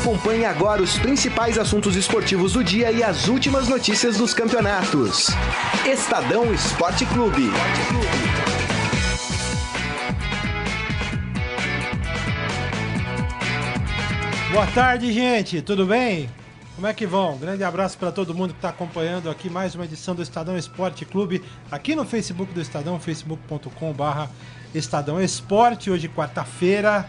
Acompanhe agora os principais assuntos esportivos do dia e as últimas notícias dos campeonatos. Estadão Esporte Clube. Boa tarde, gente. Tudo bem? Como é que vão? Grande abraço para todo mundo que está acompanhando aqui mais uma edição do Estadão Esporte Clube, aqui no Facebook do Estadão, facebook.com/barra Estadão Esporte. Hoje, quarta-feira,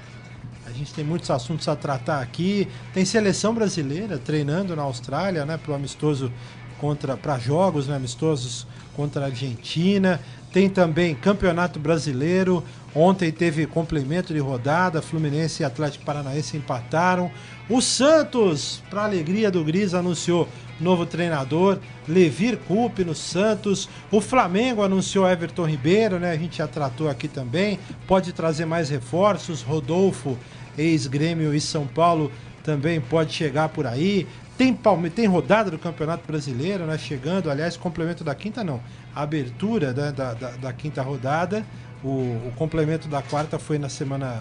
a gente tem muitos assuntos a tratar aqui. Tem seleção brasileira treinando na Austrália, né, para o amistoso contra para jogos né, amistosos contra a Argentina. Tem também Campeonato Brasileiro. Ontem teve complemento de rodada. Fluminense e Atlético Paranaense empataram. O Santos, para alegria do Gris, anunciou novo treinador, Levir Coupe no Santos. O Flamengo anunciou Everton Ribeiro, né? A gente já tratou aqui também. Pode trazer mais reforços. Rodolfo, ex-Grêmio e São Paulo, também pode chegar por aí. Tem, Palme tem rodada do Campeonato Brasileiro, né? Chegando, aliás, complemento da quinta não. A abertura né, da, da, da, quinta rodada. O, o, complemento da quarta foi na semana.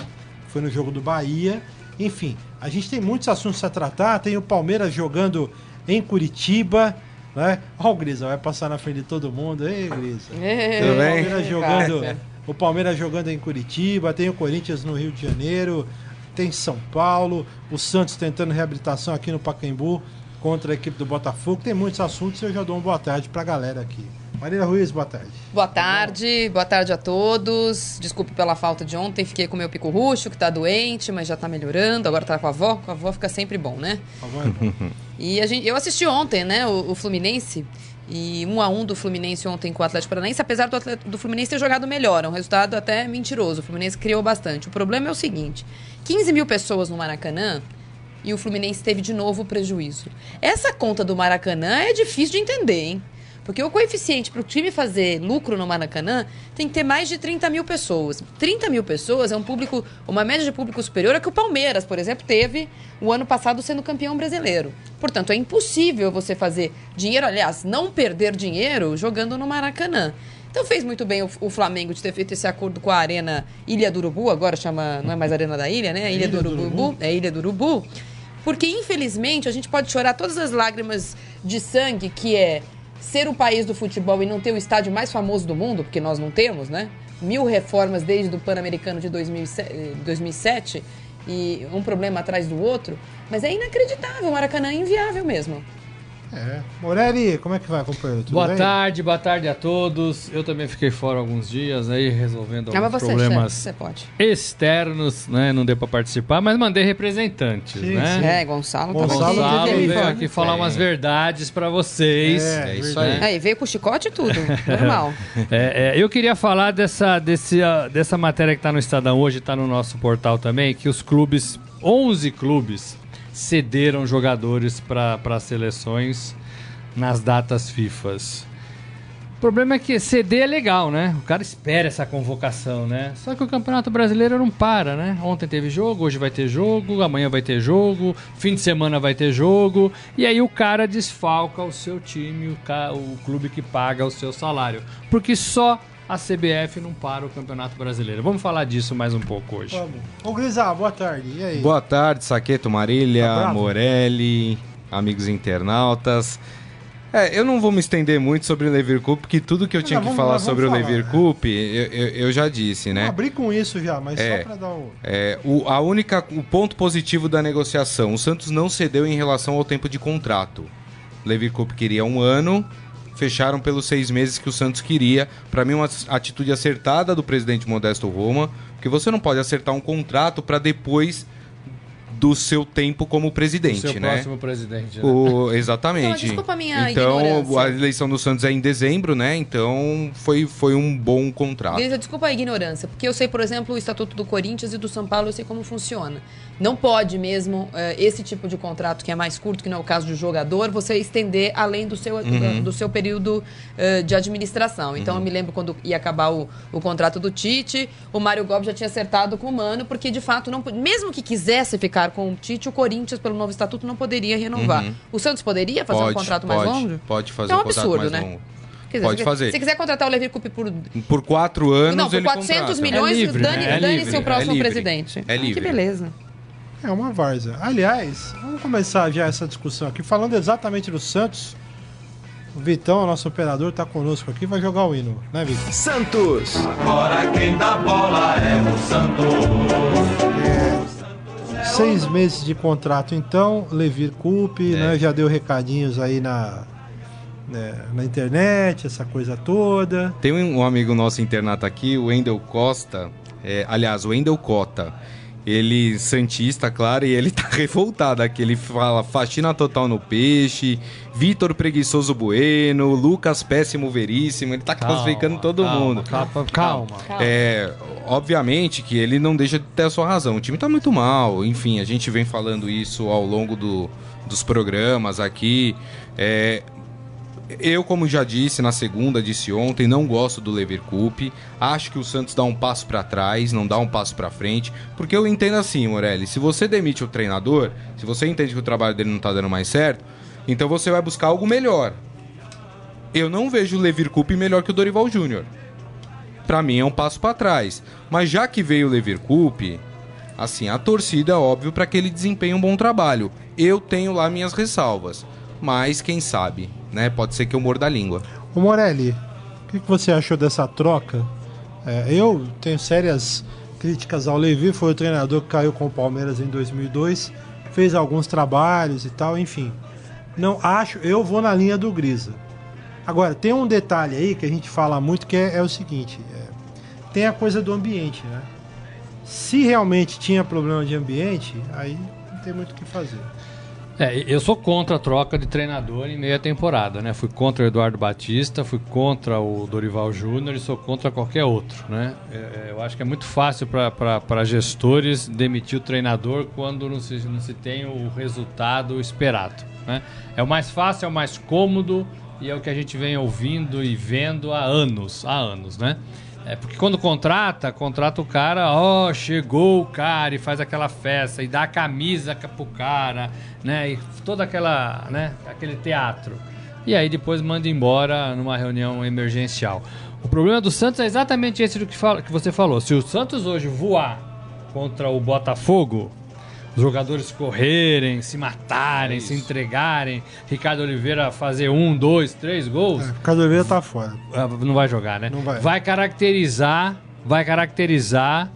Foi no jogo do Bahia. Enfim, a gente tem muitos assuntos a tratar. Tem o Palmeiras jogando em Curitiba. Né? Olha o Grisa, vai passar na frente de todo mundo. Ei, Grisa. Tudo bem? Palmeiras jogando, o Palmeiras jogando em Curitiba, tem o Corinthians no Rio de Janeiro, tem São Paulo, o Santos tentando reabilitação aqui no Pacaembu contra a equipe do Botafogo. Tem muitos assuntos e eu já dou uma boa tarde para a galera aqui. Marília Ruiz, boa tarde. Boa tarde, boa tarde a todos. Desculpe pela falta de ontem, fiquei com meu pico ruxo, que tá doente, mas já tá melhorando. Agora tá com a avó, com a avó fica sempre bom, né? A avó é bom. e a gente, eu assisti ontem, né, o, o, Fluminense, e um a um do Fluminense ontem com o Atlético Paranaense, apesar do, do Fluminense ter jogado melhor, é um resultado até mentiroso. O Fluminense criou bastante. O problema é o seguinte: 15 mil pessoas no Maracanã e o Fluminense teve de novo prejuízo. Essa conta do Maracanã é difícil de entender, hein? Porque o coeficiente para o time fazer lucro no Maracanã tem que ter mais de 30 mil pessoas. 30 mil pessoas é um público, uma média de público superior a que o Palmeiras, por exemplo, teve o ano passado sendo campeão brasileiro. Portanto, é impossível você fazer dinheiro, aliás, não perder dinheiro jogando no Maracanã. Então fez muito bem o, o, Flamengo de ter feito esse acordo com a Arena Ilha do Urubu, agora chama, não é mais Arena da Ilha, né? Ilha, Ilha do, Urubu, do Urubu, é Ilha do Urubu. Porque, infelizmente, a gente pode chorar todas as lágrimas de sangue que é ser o país do futebol e não ter o estádio mais famoso do mundo, porque nós não temos, né? Mil reformas desde o Pan-Americano de 2007 e um problema atrás do outro. Mas é inacreditável, o Maracanã é inviável mesmo. É. Morelli, como é que vai, companheiro? Tudo boa bem? tarde, boa tarde a todos. Eu também fiquei fora alguns dias aí, resolvendo ah, alguns problemas você pode. externos, né? Não deu pra participar, mas mandei representantes, sim, né? Sim. É, Gonçalo, Gonçalo, Gonçalo veio aqui falar umas verdades para vocês. É, é isso aí. aí. Veio com chicote e tudo, normal. É, é, eu queria falar dessa, desse, uh, dessa matéria que tá no Estadão hoje, tá no nosso portal também, que os clubes, 11 clubes cederam jogadores para seleções nas datas FIFAs. O problema é que CD é legal, né? O cara espera essa convocação, né? Só que o Campeonato Brasileiro não para, né? Ontem teve jogo, hoje vai ter jogo, amanhã vai ter jogo, fim de semana vai ter jogo, e aí o cara desfalca o seu time, o, o clube que paga o seu salário. Porque só a CBF não para o Campeonato Brasileiro. Vamos falar disso mais um pouco hoje. Vamos. Ô Grisal, boa tarde. E aí? Boa tarde, Saqueto Marília, tá Morelli, amigos internautas. É, eu não vou me estender muito sobre o Levir Cup, porque tudo que eu tinha que falar sobre falar, o Levir né? Cup, eu, eu, eu, já disse, né? abri com isso já, mas é, só para dar o... É, o... A única, o ponto positivo da negociação, o Santos não cedeu em relação ao tempo de contrato. O Levir Cup queria um ano, fecharam pelos seis meses que o Santos queria. Para mim, uma atitude acertada do presidente Modesto Roma, porque você não pode acertar um contrato para depois do seu tempo como presidente, do seu né? próximo presidente. Né? O, exatamente. Então, desculpa a minha então, ignorância. a eleição do Santos é em dezembro, né? Então, foi, foi um bom contrato. desculpa a ignorância, porque eu sei, por exemplo, o Estatuto do Corinthians e do São Paulo, eu sei como funciona. Não pode mesmo uh, esse tipo de contrato, que é mais curto, que não é o caso do jogador, você estender além do seu, uhum. do seu período uh, de administração. Então, uhum. eu me lembro quando ia acabar o, o contrato do Tite, o Mário Gomes já tinha acertado com o Mano, porque, de fato, não, mesmo que quisesse ficar com o Tite, o Corinthians, pelo novo estatuto, não poderia renovar. Uhum. O Santos poderia fazer pode, um contrato pode, mais longo? Pode fazer é um, um absurdo, mais né? longo. Dizer, pode fazer. Se quiser contratar o Levi Coupe por... Por quatro anos, Não, por 400 milhões, é livre, dane, é dane-se o próximo é presidente. É livre. Ah, que beleza. É uma várzea. Aliás, vamos começar já essa discussão aqui, falando exatamente do Santos. O Vitão, nosso operador, tá conosco aqui, vai jogar o hino, né, Vitor? Santos. Agora quem dá bola é o Santos. É, seis meses de contrato, então. Levir Coupe, é. né? Já deu recadinhos aí na, né, na internet, essa coisa toda. Tem um amigo nosso internato aqui, o Wendel Costa. É, aliás, o Wendel Cota ele santista, claro, e ele tá revoltado aqui. Ele fala faxina total no peixe, Vitor preguiçoso bueno, Lucas péssimo veríssimo. Ele tá calma, classificando todo calma, mundo. Calma, calma. É, obviamente que ele não deixa de ter a sua razão. O time tá muito mal. Enfim, a gente vem falando isso ao longo do, dos programas aqui. É, eu, como já disse na segunda, disse ontem, não gosto do Leverkusen. Acho que o Santos dá um passo para trás, não dá um passo para frente. Porque eu entendo assim, Morelli, se você demite o treinador, se você entende que o trabalho dele não tá dando mais certo, então você vai buscar algo melhor. Eu não vejo o Leverkusen melhor que o Dorival Júnior. Para mim é um passo para trás. Mas já que veio o Leverkusen, assim, a torcida é óbvio para que ele desempenhe um bom trabalho. Eu tenho lá minhas ressalvas. Mas quem sabe? Né? Pode ser que eu morda a língua. O Morelli, o que, você achou dessa troca? É, eu tenho sérias críticas ao Levi, foi o treinador que caiu com o Palmeiras em 2002, fez alguns trabalhos e tal, enfim. Não acho, eu vou na linha do Grisa. Agora, tem um detalhe aí que a gente fala muito que é, é o seguinte: é, tem a coisa do ambiente, né? Se realmente tinha problema de ambiente, aí não tem muito o que fazer. É, eu sou contra a troca de treinador em meia temporada, né? Fui contra o Eduardo Batista, fui contra o Dorival Júnior e sou contra qualquer outro, né? É, é eu acho que é muito fácil para gestores demitir o treinador quando não se, não se tem o resultado esperado, né? É o mais fácil, é o mais cômodo e é o que a gente vem ouvindo e vendo há anos, há anos, né? É porque quando contrata, contrata o cara, ó, oh, chegou o cara e faz aquela festa e dá a camisa pro cara, né? E toda aquela, né, aquele teatro. E aí depois manda embora numa reunião emergencial. O problema do Santos é exatamente esse do que, fala, que você falou. Se o Santos hoje voar contra o Botafogo, os jogadores correrem, se matarem, é se entregarem, Ricardo Oliveira fazer um, dois, três gols. É, Ricardo Oliveira tá fora. Ah, não vai jogar, né? Não vai. Vai caracterizar, vai caracterizar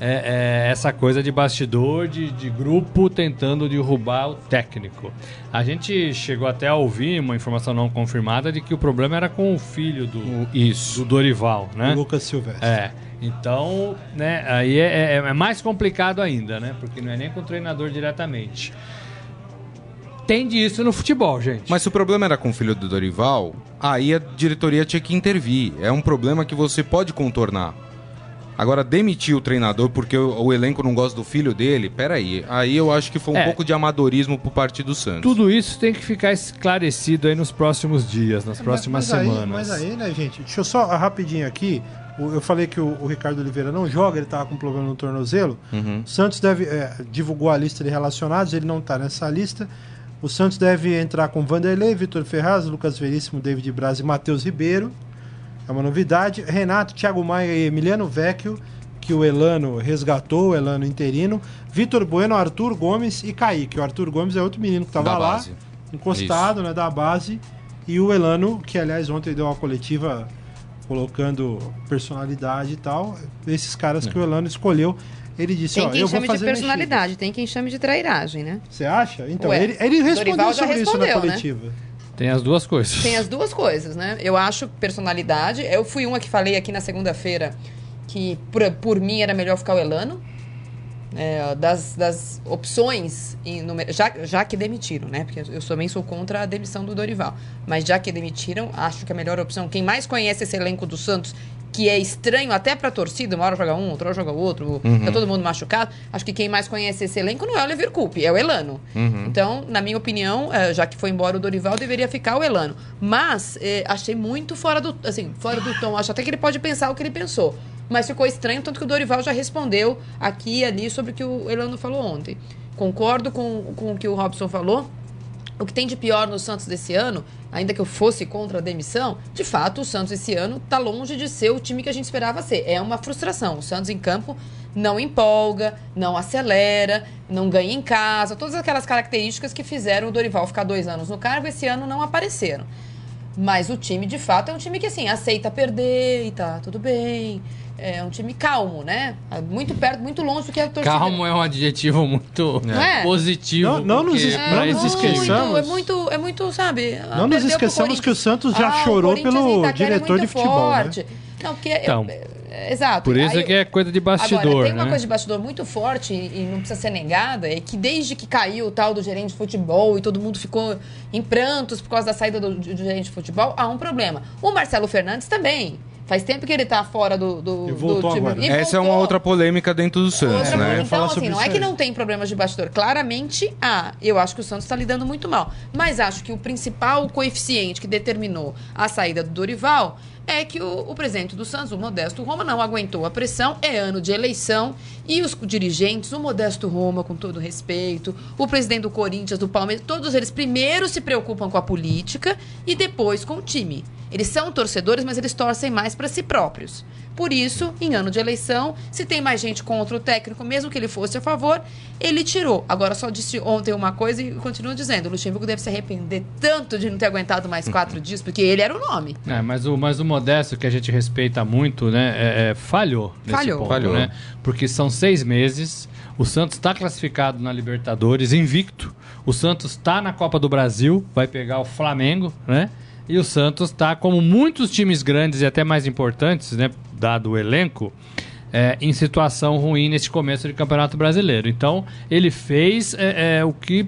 é, é, essa coisa de bastidor, de, de, grupo tentando derrubar o técnico. A gente chegou até a ouvir uma informação não confirmada de que o problema era com o filho do, o, isso. do Dorival, né? O Lucas Silvestre. É. Então, né, aí é, é, é, mais complicado ainda, né? Porque não é nem com o treinador diretamente. Tem disso no futebol, gente. Mas se o problema era com o filho do Dorival, aí a diretoria tinha que intervir. É um problema que você pode contornar. Agora, demitir o treinador porque o, o, elenco não gosta do filho dele, peraí. Aí eu acho que foi um é, pouco de amadorismo pro Partido Santos. Tudo isso tem que ficar esclarecido aí nos próximos dias, nas próximas mas, mas semanas. Aí, mas aí, né, gente? Deixa eu só rapidinho aqui. Eu falei que o, o, Ricardo Oliveira não joga, ele estava com problema no tornozelo. Uhum. O Santos deve é, divulgou a lista de relacionados, ele não está nessa lista. O Santos deve entrar com Vanderlei, Vitor Ferraz, Lucas Veríssimo, David Braz e Matheus Ribeiro. É uma novidade. Renato, Thiago Maia e Emiliano Vecchio, que o Elano resgatou, o Elano interino. Vitor Bueno, Arthur Gomes e Kaique. O Arthur Gomes é outro menino que estava lá, encostado, né, da base. E o Elano, que aliás ontem deu uma coletiva colocando personalidade e tal. Esses caras que o Elano escolheu. Ele disse, tem quem ó, eu chame vou fazer de personalidade, mexidas. tem quem chame de trairagem, né? Você acha? Então, Ué, ele, ele respondeu sobre respondeu, isso na né? coletiva. Né? Tem as duas coisas. Tem as duas coisas, né? Eu acho personalidade. Eu fui uma que falei aqui na segunda-feira que por, por mim era melhor ficar o Elano. É, das, das opções, em, já, já que demitiram, né? Porque eu também sou contra a demissão do Dorival. Mas já que demitiram, acho que a melhor opção, quem mais conhece esse elenco do Santos, que é estranho até pra torcida, uma hora joga um, outra hora joga outro, uhum. tá todo mundo machucado. Acho que quem mais conhece esse elenco não é o Leverkusen, é o Elano. Uhum. Então, na minha opinião, é, já que foi embora o Dorival, deveria ficar o Elano. Mas, é, achei muito fora do, assim, fora do tom. Acho até que ele pode pensar o que ele pensou mas ficou estranho, tanto que o Dorival já respondeu aqui e ali sobre o que o Elano falou ontem. Concordo com, com o que o Robson falou. O que tem de pior no Santos desse ano, ainda que eu fosse contra a demissão, de fato o Santos esse ano está longe de ser o time que a gente esperava ser. É uma frustração. O Santos em campo não empolga, não acelera, não ganha em casa, todas aquelas características que fizeram o Dorival ficar dois anos no cargo, esse ano não apareceram. Mas o time, de fato, é um time que, assim, aceita perder e tá tudo bem. É um time calmo, né? Muito perto, muito longe do que a torcida... Calmo é um adjetivo muito É. positivo. Não- não nos não nos esqueçamos. É muito, é muito, sabe? Não nos esqueçamos que o Santos já Ah, chorou pelo Itaquera é diretor de muito futebol, né? forte. Não, porque... Então, é, exato. Por isso Aí é que é coisa de bastidor, Agora, tem uma né? coisa de bastidor muito forte e, e não precisa ser negada, é que desde que caiu o tal do gerente de futebol e todo mundo ficou em prantos por causa da saída do, do gerente de futebol, há um problema. O Marcelo Fernandes também. Faz tempo que ele tá fora do, do, E voltou do time. agora. E Essa é uma outra polêmica dentro do Santos, Outra né? Então, assim, sobre não é que não tem problemas de bastidor. Claramente há. Eu acho que o Santos está lidando muito mal. Mas acho que o principal coeficiente que determinou a saída do Dorival é que o, o presidente do Santos, o Modesto Roma, não aguentou a pressão. É ano de eleição. E os dirigentes, o Modesto Roma, com todo respeito, o presidente do Corinthians, do Palmeiras, todos eles primeiro se preocupam com a política e depois com o time. Eles são torcedores, mas eles torcem mais para si próprios. Por isso, em ano de eleição, se tem mais gente contra o técnico, mesmo que ele fosse a favor, ele tirou. Agora, só disse ontem uma coisa e continuo dizendo: o Luxemburgo deve se arrepender tanto de não ter aguentado mais quatro dias, porque ele era o nome. É, mas o, mas o Modesto, que a gente respeita muito, né, é- é, falhou nesse Falhou. ponto, Falhou. né? Porque são seis meses, o Santos está classificado na Libertadores, invicto. O Santos está na Copa do Brasil, vai pegar o Flamengo, né? E o Santos está, como muitos times grandes e até mais importantes, né, dado o elenco, é, em situação ruim nesse começo de Campeonato Brasileiro. Então, ele fez é, é, o que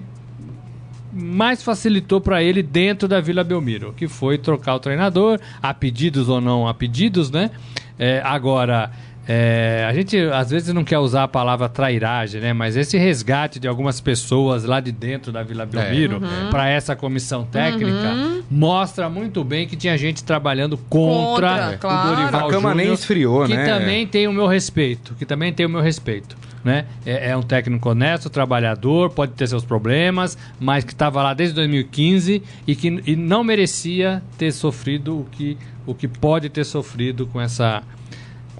mais facilitou para ele dentro da Vila Belmiro, que foi trocar o treinador, a pedidos ou não a pedidos, né? É, agora, é, a gente às vezes não quer usar a palavra trairagem, né? Mas esse resgate de algumas pessoas lá de dentro da Vila Belmiro para essa comissão técnica mostra muito bem que tinha gente trabalhando contra, Contra, o claro. Dorival A cama nem Júnior, esfriou, que né? também tem o meu respeito, que também tem o meu respeito. Né? É, é um técnico honesto, trabalhador, pode ter seus problemas, mas que estava lá desde 2015 e que e não merecia ter sofrido o que, o que pode ter sofrido com essa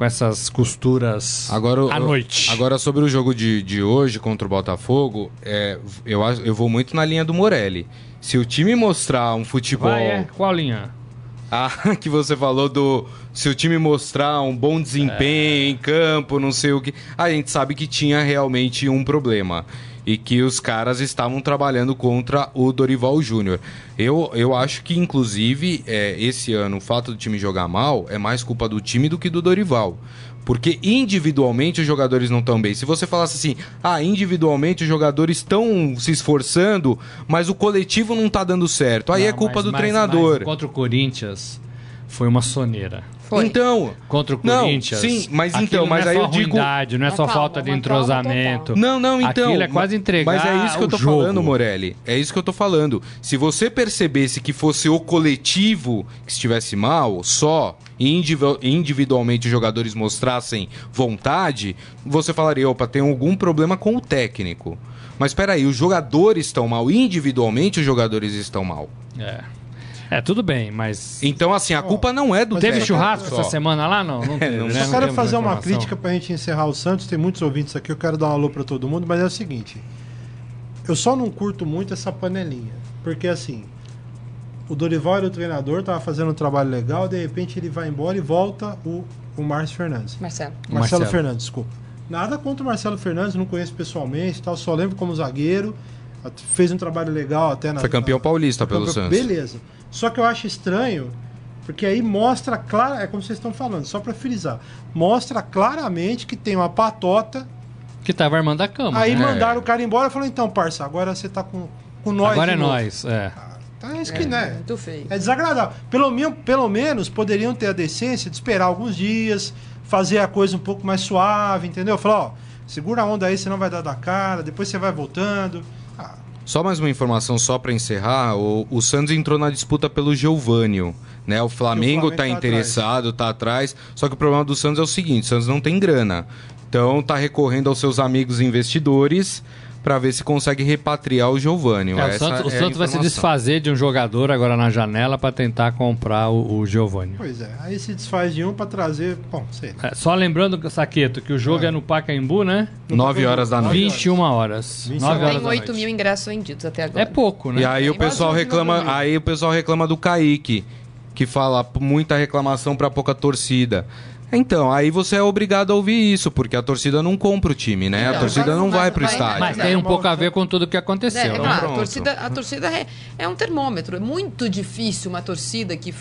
com essas costuras Agora, à noite. Agora, sobre o jogo de, de hoje contra o Botafogo, é, eu, eu vou muito na linha do Morelli. Se o time mostrar um futebol. Vai, é. Qual linha? Ah, que você falou do. Se o time mostrar um bom desempenho em campo, não sei o que. A gente sabe que tinha realmente um problema. E que os caras estavam trabalhando contra o Dorival Júnior. Eu, eu acho que, inclusive, é, esse ano, o fato do time jogar mal é mais culpa do time do que do Dorival. Porque individualmente os jogadores não estão bem. Se você falasse assim, ah, individualmente os jogadores estão se esforçando, mas o coletivo não tá dando certo. Aí Não, é culpa mas- do mas- treinador. mas contra o Corinthians foi uma soneira. Foi. Então, Contra o Não, Corinthians. sim, mas aquilo então, mas não é aí só eu digo- ruindade, não é Mas só calma, falta de mas entrosamento. Não, não, então. Aquilo é quase entregar Mas é isso que eu tô o jogo. falando, Morelli. É isso que eu tô falando. Se você percebesse que fosse o coletivo que estivesse mal, só, e individu- individualmente os jogadores mostrassem vontade, você falaria, opa, tem algum problema com o técnico. Mas espera aí, os jogadores estão mal, individualmente os jogadores estão mal. É. É, tudo bem, mas. Então, assim, a culpa não é do Teve técnico churrasco só. essa semana lá? Não, não teve. não né? Só Não quero temos fazer uma crítica pra gente encerrar o Santos. Tem muitos ouvintes aqui, eu quero dar um alô pra todo mundo, mas é o seguinte. Eu só não curto muito essa panelinha. Porque assim, o Dorival era o treinador, tava fazendo um trabalho legal, de repente ele vai embora e volta o, o Márcio Fernandes. Marcelo. Marcelo, Marcelo. Fernandes, desculpa. Nada contra o Marcelo Fernandes, não conheço pessoalmente, tal, só lembro como zagueiro. Fez um trabalho legal até na. Foi campeão na- paulista pelo campeão- Santos. Beleza. Só que eu acho estranho, porque aí mostra claro, é como vocês estão falando, só pra frisar, mostra claramente que tem uma patota. Que tava armando a cama. aí né? mandaram o cara embora e falou: então, parça, agora você tá com, com nós. Agora é novo." nós. É. Tá, é isso que, né? Muito feio. É desagradável. Pelo, pelo menos poderiam ter a decência de esperar alguns dias, fazer a coisa um pouco mais suave, entendeu? Falar, ó, segura a onda aí, você não vai dar da cara, depois você vai voltando. Só mais uma informação só para encerrar, o, o Santos entrou na disputa pelo Geovânio, né? O Flamengo Flamengo tá tá interessado, tá atrás, só que o problema do Santos é o seguinte, o Santos não tem grana. Então tá recorrendo aos seus amigos investidores para ver se consegue repatriar o Giovani. É, o Santos, o Santos vai se desfazer de um jogador agora na janela para tentar comprar o, o Giovani. Pois é, aí se desfaz de um para trazer. Bom, sei. É, só lembrando, Saqueto, que o jogo é, é no Pacaembu, né? 9 horas da noite. 21 horas. 9 horas Tem 8 mil ingressos vendidos até agora. É pouco, né? E aí o pessoal reclama, aí o pessoal reclama do Kaique, que fala muita reclamação para pouca torcida. Então, aí você é obrigado a ouvir isso, porque a torcida não compra o time, né? Então, a torcida não vai, vai pro vai, estádio. Mas tem um pouco a ver com tudo que aconteceu. É, é claro, a torcida, a torcida é, é um termômetro. É muito difícil uma torcida que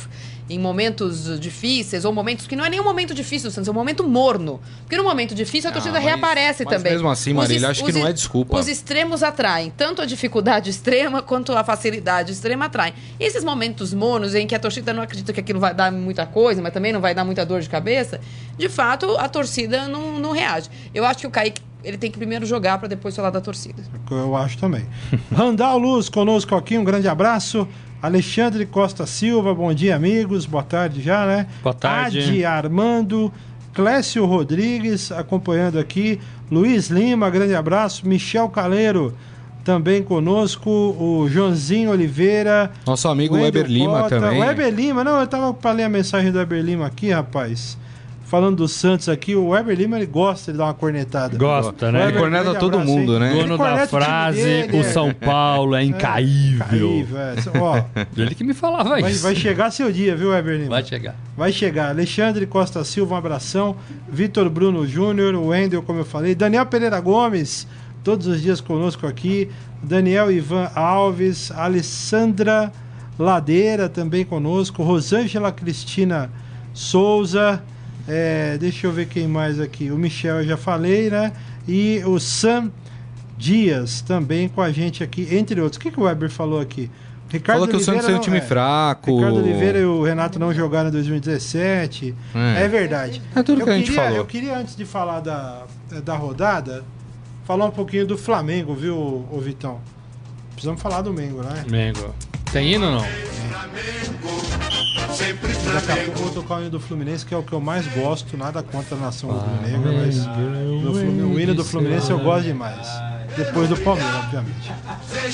em momentos difíceis, ou momentos que não é nem um momento difícil do Santos, é um momento morno. Porque no momento difícil a torcida ah, mas, reaparece mas também. mesmo assim, Marília, acho que não é desculpa. Os extremos atraem. Tanto a dificuldade extrema quanto a facilidade extrema atraem. E esses momentos mornos em que a torcida não acredita que aquilo vai dar muita coisa, mas também não vai dar muita dor de cabeça, de fato, a torcida não, não reage. Eu acho que o Kaique ele tem que primeiro jogar para depois falar da torcida. Eu acho também. Randal Luz conosco aqui, um grande abraço. Alexandre Costa Silva, bom dia, amigos. Boa tarde já, né? Boa tarde. Adi Armando, Clécio Rodrigues acompanhando aqui. Luiz Lima, grande abraço. Michel Caleiro também conosco. O Joãozinho Oliveira. Nosso amigo Weber Lima também. Weber Lima, não, eu tava para ler a mensagem do Weber Lima aqui, rapaz falando do Santos aqui, o Weber Lima ele gosta de dar uma cornetada. Gosta, né? Ele corneta todo mundo, né? Dono da frase, dele, o é. São Paulo é, é incaível. É, incaível é. Ó, ele que me falava vai, isso. Vai chegar seu dia, viu, Weber Lima? Vai chegar. Vai chegar. Alexandre Costa Silva, um abração. Vitor Bruno Júnior, o Wendel, como eu falei. Daniel Pereira Gomes, todos os dias conosco aqui. Daniel Ivan Alves, Alessandra Ladeira também conosco. Rosângela Cristina Souza. É, deixa eu ver quem mais aqui. O Michel eu já falei, né? E o Sam Dias também com a gente aqui, entre outros. O que, que o Weber falou aqui? Ricardo falou que Oliveira o Santos é um time é, fraco. Ricardo Oliveira e o Renato não jogaram em 2017. É, é verdade. É tudo eu que a gente queria, falou. Eu queria, antes de falar da, da rodada, falar um pouquinho do Flamengo, viu, ô Vitão? Precisamos falar do Mengo, né? Mengo. Tem hino ou não? Daqui a pouco eu vou tocar o hino do Fluminense, que é o que eu mais gosto, nada contra a nação rubro-negra, mas o hino do Fluminense eu gosto demais. Depois do Palmeiras, obviamente.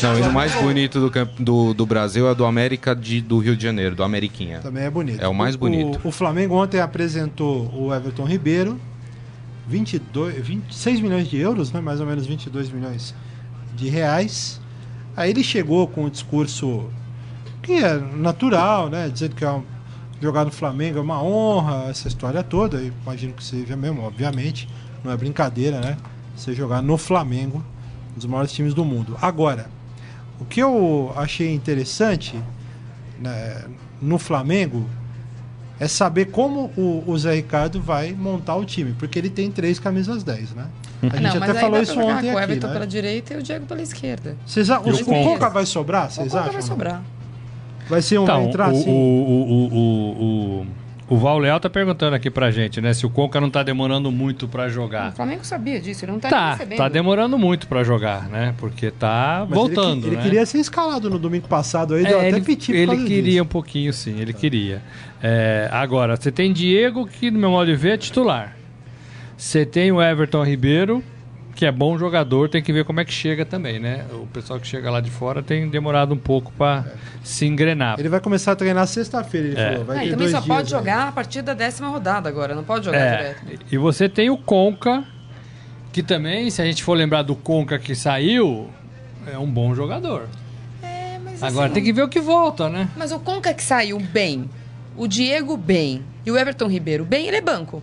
Não, o hino mais bonito do, do, do Brasil é do América de, do Rio de Janeiro, do Ameriquinha. Também é bonito. É o mais bonito. O, o Flamengo ontem apresentou o Everton Ribeiro, 22, 26 milhões de euros, né? mais ou menos 22 milhões de reais. Aí ele chegou com um discurso que é natural, né? Dizendo que é um, jogar no Flamengo é uma honra, essa história toda. Imagino que seja mesmo, obviamente. Não é brincadeira, né? Você jogar no Flamengo, um dos maiores times do mundo. Agora, o que eu achei interessante né, no Flamengo é saber como o, o, Zé Ricardo vai montar o time, porque ele tem três camisas 10, né? A gente não, até falou isso ontem com o Everton né? pela direita e o Diego pela esquerda. Vocês, o, o Conca vai sobrar, vocês acham? Vai sobrar. Vai ser um então, vai entrar o, assim? O, o, o, o, o Val Leal tá perguntando aqui pra gente, né? Se o Conca não tá demorando muito pra jogar. O Flamengo sabia disso, ele não tá Tá, recebendo. tá demorando muito pra jogar, né? Porque tá Mas voltando, ele, né? ele queria ser escalado no domingo passado aí, é, deu ele, até piti Ele queria disso. um pouquinho, sim, ele queria. É, agora, você tem Diego, que no meu modo de ver é titular. Você tem o Everton Ribeiro, que é bom jogador, tem que ver como é que chega também, né? O pessoal que chega lá de fora tem demorado um pouco para é. se engrenar. Ele vai começar a treinar sexta-feira, ele é. falou. Vai é, e também só pode aí. jogar a partir da décima rodada agora, não pode jogar é. direto. E você tem o Conca, que também, se a gente for lembrar do Conca que saiu, é um bom jogador. É, mas Agora assim, tem que ver o que volta, né? Mas o Conca que saiu bem, o Diego bem e o Everton Ribeiro bem, ele é banco.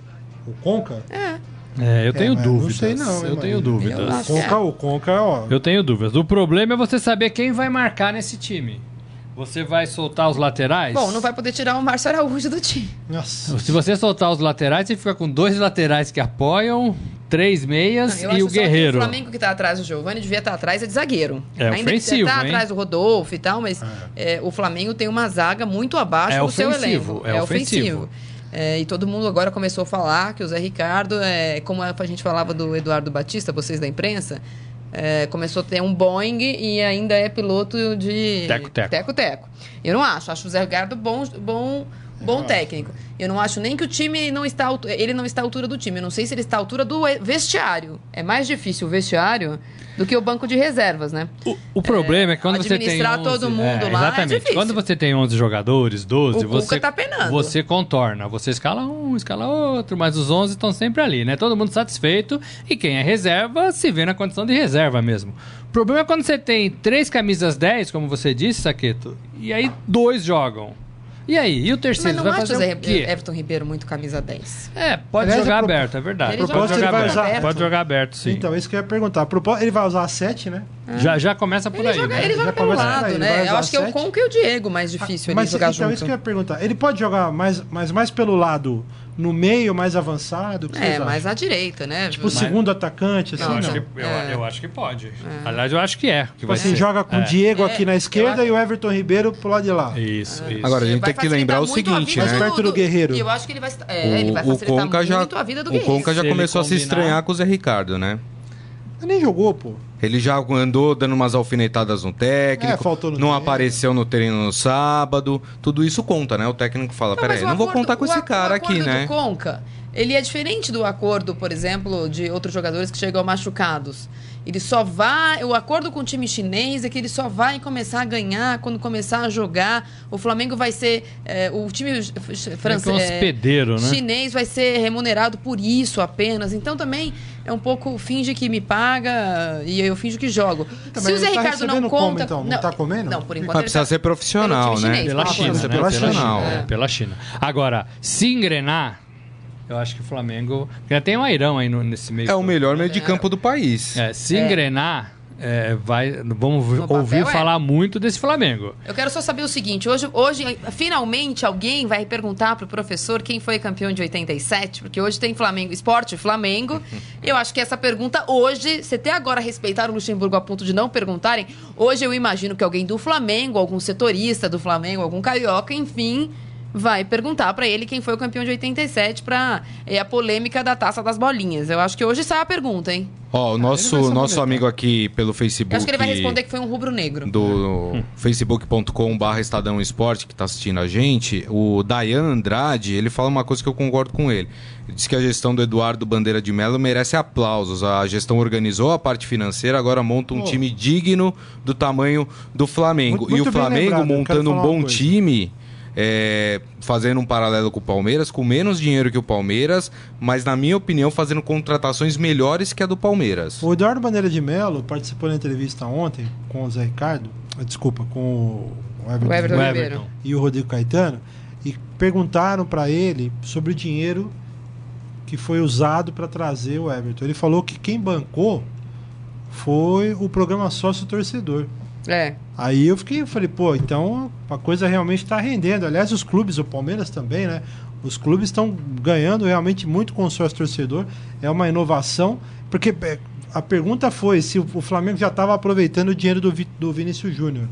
O Conca? É. É, eu tenho é, dúvidas. Não sei não. Eu tenho dúvidas. O Conca, o Conca, ó. Eu tenho dúvidas. O problema é você saber quem vai marcar nesse time. Você vai soltar os laterais? Bom, não vai poder tirar o Márcio Araújo do time. Nossa. Se você soltar os laterais, você fica com dois laterais que apoiam, três meias não, e o Guerreiro. o Flamengo que tá atrás do Giovanni devia estar tá atrás é de zagueiro. É Ainda ofensivo, que tá atrás do Rodolfo e tal, mas é. É, o Flamengo tem uma zaga muito abaixo é do ofensivo, seu elenco. É, ofensivo. ofensivo. É, e todo mundo agora começou a falar que o Zé Ricardo, é, como a gente falava do Eduardo Batista, vocês da imprensa, é, começou a ter um Boeing e ainda é piloto de teco-teco. teco-teco. Eu não acho. Acho o Zé Ricardo bom, bom bom técnico. Eu não acho nem que o time não está ele não está à altura do time. Eu não sei se ele está à altura do vestiário. É mais difícil o vestiário do que o banco de reservas, né? O, o problema é, é que quando você tem 11, todo mundo é, lá é exatamente. É quando você tem 11 jogadores, 12, o você tá penando. você contorna, você escala um, escala outro, mas os 11 estão sempre ali, né? Todo mundo satisfeito e quem é reserva se vê na condição de reserva mesmo. O problema é quando você tem três camisas 10, como você disse, Saqueto, e aí dois jogam. E aí? E o terceiro? Mas não vai acho fazer o quê? Everton Ribeiro muito camisa 10. É, pode Aliás, jogar aberto, é verdade. Ele pode jogar, aberto. Usar... pode jogar aberto, sim. Então, isso que eu ia perguntar. Ele vai usar a 7, né? É. Já, já começa por ele aí. Joga, né? Ele joga já pelo lado, aí, né? Eu acho que é o Conca e o Diego mais difícil ah, mas, jogar então, junto. isso que eu ia perguntar. Ele pode jogar mais, mais, mais pelo lado no meio, mais avançado? é, mais à direita, né? Tipo, o segundo atacante, assim, não, não. Acho que, eu, é. eu, acho que pode. É. Aliás, eu acho que é. Que tipo assim, joga com o é. Diego aqui é, na esquerda e o Everton Ribeiro pro lado de lá. Isso, isso. Agora, a gente tem que lembrar o seguinte, né? Mais perto do Guerreiro. Eu acho que ele vai, é, ele vai facilitar o Conca muito já, a vida do o Guerreiro. O Conca já começou a se estranhar com o Zé Ricardo, né? Ele nem jogou, pô. Ele já andou dando umas alfinetadas no técnico, é, no não treino. apareceu no treino no sábado. Tudo isso conta, né? O técnico fala: peraí, não vou contar com esse cara aqui, né? Conca, ele é diferente do acordo, por exemplo, de outros jogadores que chegam machucados. Ele só vai. O acordo com o time chinês é que ele só vai começar a ganhar quando começar a jogar. O Flamengo vai ser. É, o time francês. É, né? Chinês vai ser remunerado por isso apenas. Então também é um pouco finge que me paga e eu finjo que jogo. Então, Se o Zé tá Ricardo não conta. Como, então? Não, não tá comendo? Não, por enquanto. Mas precisa tá, ser profissional, né? Chinês, pela China, né? Pela China. É. Pela China. Agora, se engrenar eu acho que o Flamengo. Já tem um Airão aí no, nesse meio. É o melhor meio de campo do país. É, se é. engrenar. É, vai, vamos no ouvir papel, é. falar é. muito desse Flamengo. Eu quero só saber o seguinte: hoje, hoje finalmente alguém vai perguntar pro professor quem foi campeão de 87, porque hoje tem Flamengo, esporte Flamengo. eu acho que essa pergunta hoje, você até agora respeitar o Luxemburgo a ponto de não perguntarem, hoje eu imagino que alguém do Flamengo, algum setorista do Flamengo, algum carioca, enfim, vai perguntar para ele quem foi o campeão de 87 para é, a polêmica da taça das bolinhas. Eu acho que hoje sai a pergunta, hein? Ó, oh, o nosso, nosso amigo aqui pelo Facebook. Eu acho que ele vai responder que foi um rubro-negro. Do facebook.com/barra Estadão Esporte, que tá assistindo a gente, o Dayan Andrade, ele fala uma coisa que eu concordo com ele. Ele diz que a gestão do Eduardo Bandeira de Mello merece aplausos. A gestão organizou a parte financeira, agora monta um oh. time digno do tamanho do Flamengo. Muito, muito e o Flamengo montando um bom time é, fazendo um paralelo com o Palmeiras, com menos dinheiro que o Palmeiras, mas na minha opinião fazendo contratações melhores que a do Palmeiras. O Eduardo Bandeira de Mello participou da entrevista ontem com o Zé Ricardo, desculpa, com o Everton, o Everton, o Everton. e o Rodrigo Caetano, e perguntaram para ele sobre o dinheiro que foi usado para trazer o Everton. Ele falou que quem bancou foi o programa sócio torcedor. É. Aí eu fiquei, eu falei, pô, então a coisa realmente está rendendo. Aliás, os clubes, o Palmeiras também, né? Os clubes estão ganhando realmente muito com o sócio torcedor. É uma inovação, porque é, a pergunta foi se o Flamengo já estava aproveitando o dinheiro do, do Vinícius Júnior,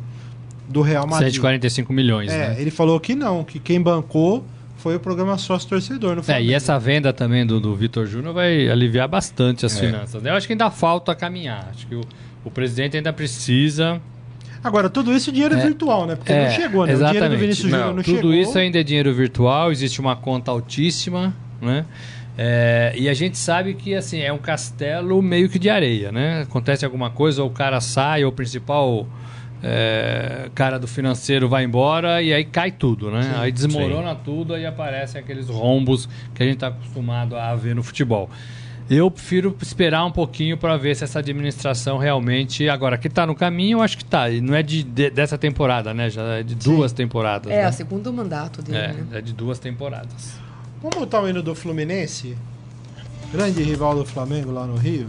do Real Madrid. 145 milhões, é, né? Ele falou que não, que quem bancou foi o programa sócio torcedor no Flamengo. É, e essa venda também do, do Vitor Júnior vai aliviar bastante as é. finanças. Né? Eu acho que ainda falta caminhar. Acho que o, o presidente ainda precisa Agora, tudo isso é dinheiro é, virtual, né? Porque é, não chegou, né? Exatamente. O dinheiro do Vinícius não, Júnior não tudo chegou. Tudo isso ainda é dinheiro virtual, existe uma conta altíssima, né? É, e a gente sabe que assim é um castelo meio que de areia, né? Acontece alguma coisa, ou o cara sai, ou o principal é, cara do financeiro vai embora e aí cai tudo, né? Sim, aí desmorona sim. tudo, aí aparecem aqueles rombos que a gente está acostumado a ver no futebol. Eu prefiro esperar um pouquinho para ver se essa administração realmente. Agora, que está no caminho, eu acho que está. Não é de, de, dessa temporada, né? Já é de duas Sim. temporadas. É, né? o segundo mandato dele. É, né? é de duas temporadas. Vamos botar o hino do Fluminense? Grande rival do Flamengo lá no Rio.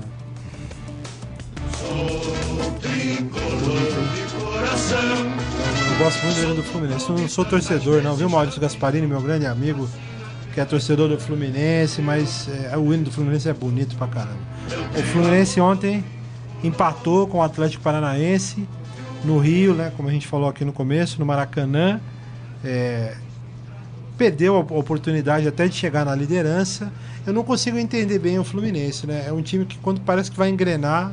Sou tricolor de coração. Eu gosto muito do hino do Fluminense. Eu não sou torcedor, não, viu, Maurício Gasparini, meu grande amigo que é torcedor do Fluminense, mas é, o hino do Fluminense é bonito pra caramba. O Fluminense ontem empatou com o Atlético Paranaense no Rio, né, como a gente falou aqui no começo, no Maracanã. É, perdeu a oportunidade até de chegar na liderança. Eu não consigo entender bem o Fluminense, né? É um time que quando parece que vai engrenar,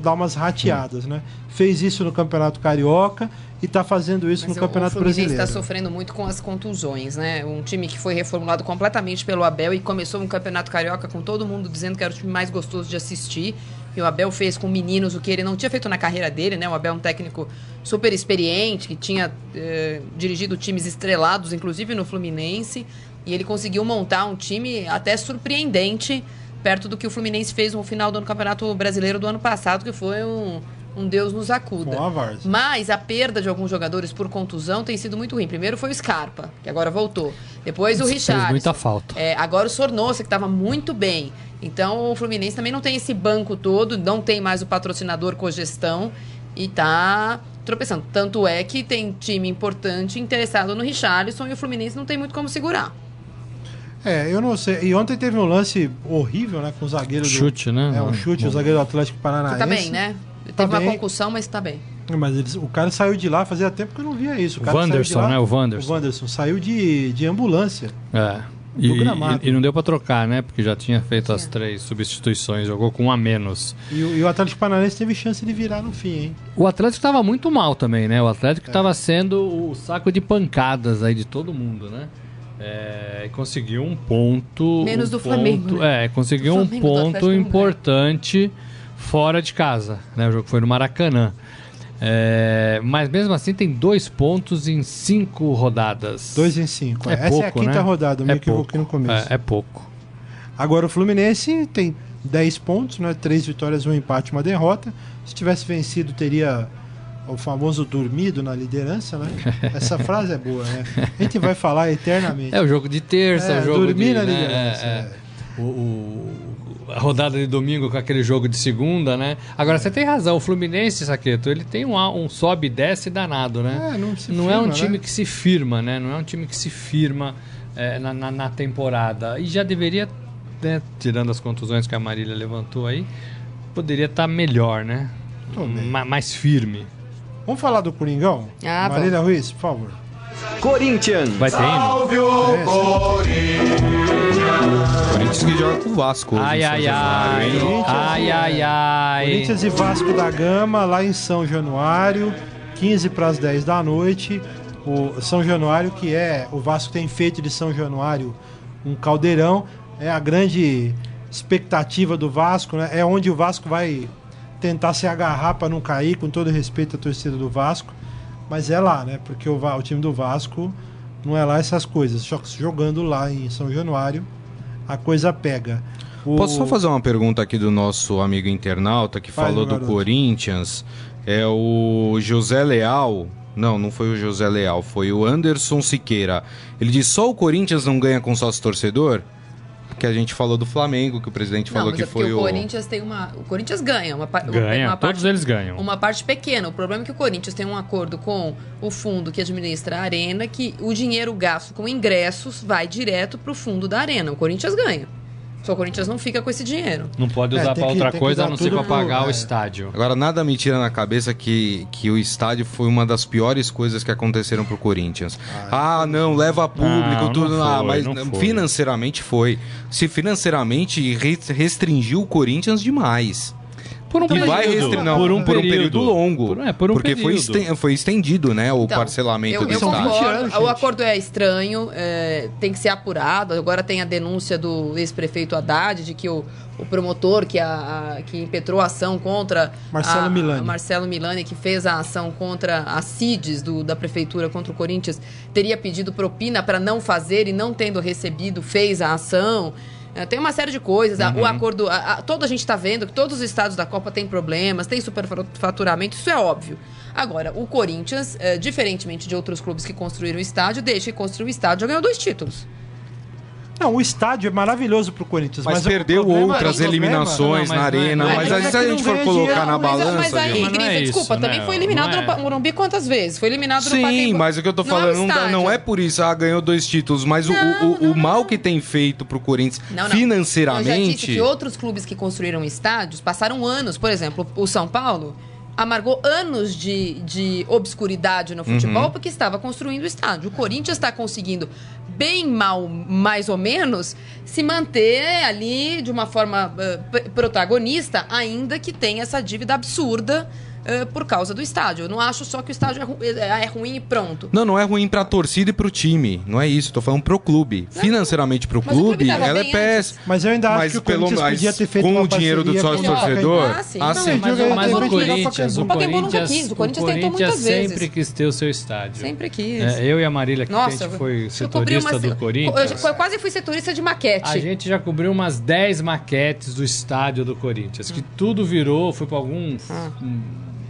dar umas rateadas, né? Fez isso no Campeonato Carioca e está fazendo isso Mas no o- Campeonato o Fluminense Brasileiro. está sofrendo muito com as contusões, né? Um time que foi reformulado completamente pelo Abel e começou um campeonato carioca com todo mundo dizendo que era o time mais gostoso de assistir. E o Abel fez com meninos o que ele não tinha feito na carreira dele, né? O Abel é um técnico super experiente, que tinha eh, dirigido times estrelados, inclusive no Fluminense. E ele conseguiu montar um time até surpreendente, perto do que o Fluminense fez no final do Campeonato Brasileiro do ano passado, que foi um, um Deus nos acuda. Com. Mas a perda de alguns jogadores por contusão tem sido muito ruim. Primeiro foi o Scarpa, que agora voltou. Depois o Fez Richard. muita falta. É, agora o Sornosa, que estava muito bem. Então o Fluminense também não tem esse banco todo, não tem mais o patrocinador cogestão e tá tropeçando. Tanto é que tem time importante interessado no Richarlison e o Fluminense não tem muito como segurar. É, eu não sei. E ontem teve um lance horrível, né? Com o zagueiro do- Chute, né? É, um chute, o zagueiro do Atlético Paranaense. Que tá bem, né? Tá Teve uma bem. concussão, mas tá bem. Mas eles, o cara saiu de lá, fazia tempo que eu não via isso. O, O Wanderson, lá- né? O Wanderson. O Wanderson saiu de, de ambulância. É. E, e- e não deu pra trocar, né? Porque já tinha feito as três substituições, jogou com um a menos. E, o- e o Atlético Paranaense teve chance de virar no fim, hein? O Atlético tava muito mal também, né? O Atlético tava sendo o saco de pancadas aí de todo mundo, né? É, e conseguiu um ponto. Menos um do ponto- Flamengo, né? É, conseguiu um Flamengo Atlético ponto importante fora de casa, né? O jogo foi no Maracanã. É, mas mesmo assim tem dois pontos em cinco rodadas. Dois em cinco. É Essa pouco, é a quinta né? rodada, eu me É equivoquei no começo. É, é pouco. Agora o Fluminense tem 10 pontos, né? Três vitórias, um empate, uma derrota. Se tivesse vencido, teria o famoso dormido na liderança, né? Essa frase é boa, né? A gente vai falar eternamente. É o jogo de terça, É, o jogo dormir de, na né, liderança, é, é. é. O, o- a rodada de domingo com aquele jogo de segunda, né? Agora você tem razão, o Fluminense, Saqueto, ele tem um, um sobe e desce danado, né? É, não se não é um firma, time né? que se firma, né? Não é um time que se firma é, na, na- na temporada. E já deveria, né, tirando as contusões que a Marília levantou aí, poderia estar melhor, né? Mais firme. Vamos falar do Coringão? Ah, Marília Ruiz, por favor. Corinthians. Vai ter hino? Salve o Corinthians que joga com o Vasco. hoje Ai, ai, ai. Ai, ai, ai. Corinthians e Vasco da Gama, lá em São Januário, 15 para as 10 da noite. O São Januário, que é. O Vasco tem feito de São Januário um caldeirão. É a grande expectativa do Vasco, né? É onde o Vasco vai tentar se agarrar para não cair, com todo respeito à torcida do Vasco. Mas é lá, né? Porque o, o time do Vasco não é lá essas coisas. Só que Jogando lá em São Januário, a coisa pega. O- Posso só fazer uma pergunta aqui do nosso amigo internauta que Faz, falou do. Corinthians? É o José Leal. Não, não foi o José Leal, foi o Anderson Siqueira. Ele diz: só o Corinthians não ganha com sócio torcedor? Que a gente falou do Flamengo, que o presidente falou não, mas que é foi o o. Corinthians tem uma. O Corinthians ganha uma, Ganha, uma todos eles ganham. Uma parte pequena. O problema é que o Corinthians tem um acordo com o fundo que administra a arena, que o dinheiro gasto com ingressos vai direto pro fundo da arena. O Corinthians ganha. Só o Corinthians não fica com esse dinheiro. Não pode É, usar pra que- outra que coisa a não ser pro- pagar o é. estádio. Agora, nada me tira na cabeça que, que o estádio foi uma das piores coisas que aconteceram pro Corinthians. Ah, não, leva público, Não, tudo. não ah, foi, mas não foi. financeiramente foi. Se financeiramente re- restringiu o Corinthians demais. Por um E vai restringir, não, por um, período, longo. Por, é, por um porque foi, período. esten- foi estendido, né, o Então, parcelamento eu, do eu São 20 estádio. concordo. anos, o acordo é estranho, é, tem que ser apurado. Agora tem a denúncia do ex-prefeito Haddad de que o, o promotor que, a, a- que impetrou a ação contra Marcelo a, Milani. a Marcelo Milani, que fez a ação contra a CIDES do, da prefeitura contra o Corinthians, teria pedido propina para não fazer e não tendo recebido, fez a ação. É, Tem uma série de coisas. A- O acordo. A, a, todo a gente está vendo que todos os estados da Copa têm problemas, tem superfaturamento, isso é óbvio. Agora, o Corinthians, é, diferentemente de outros clubes que construíram o estádio, deixa que construir o estádio já ganhou dois títulos. Não, o estádio é maravilhoso pro Corinthians. Mas, Mas, perdeu problema- outras o problema- eliminações Não, não, na mas não é- arena. não é- mas não é aí, que se a gente for colocar dinheiro, na mas, balança. mas aí? Mas é isso, desculpa, né? também foi eliminado é. no Morumbi quantas vezes? Foi eliminado no Sim, mas o que eu tô é falando não, estádio. não é por isso, ah, ganhou dois títulos, mas o- Não, o, o, o mal que tem feito pro Corinthians Não, não. Eu já disse financeiramente. que outros clubes que construíram estádios passaram anos. Por exemplo, o São Paulo amargou anos de, de obscuridade no futebol uhum. porque estava construindo o estádio. O Corinthians está conseguindo, bem mal, mais ou menos, se manter ali de uma forma uh, protagonista, ainda que tenha essa dívida absurda uh, por causa do estádio. Eu não acho só que o estádio é, ru é, é ruim e pronto. Não, não é ruim pra torcida e pro time. Não é isso. Tô falando pro clube. Não, Financeiramente pro clube, clube ela é péssima. Mas eu ainda acho mas que o Corinthians pelo, podia ter feito Com o dinheiro do sócio torcedor. Ah, sim. Ah, sim. Mas, mas, o Corinthians, o Corinthians, quis. O Corinthians, o Corinthians sempre quis ter o seu estádio. Sempre quis. É, eu e a Marília, que Nossa, a gente foi setorista do Corinthians. Eu quase fui setorista de maquete. A gente já cobriu umas 10 maquetes do estádio do Corinthians, que tudo virou, foi para algum ah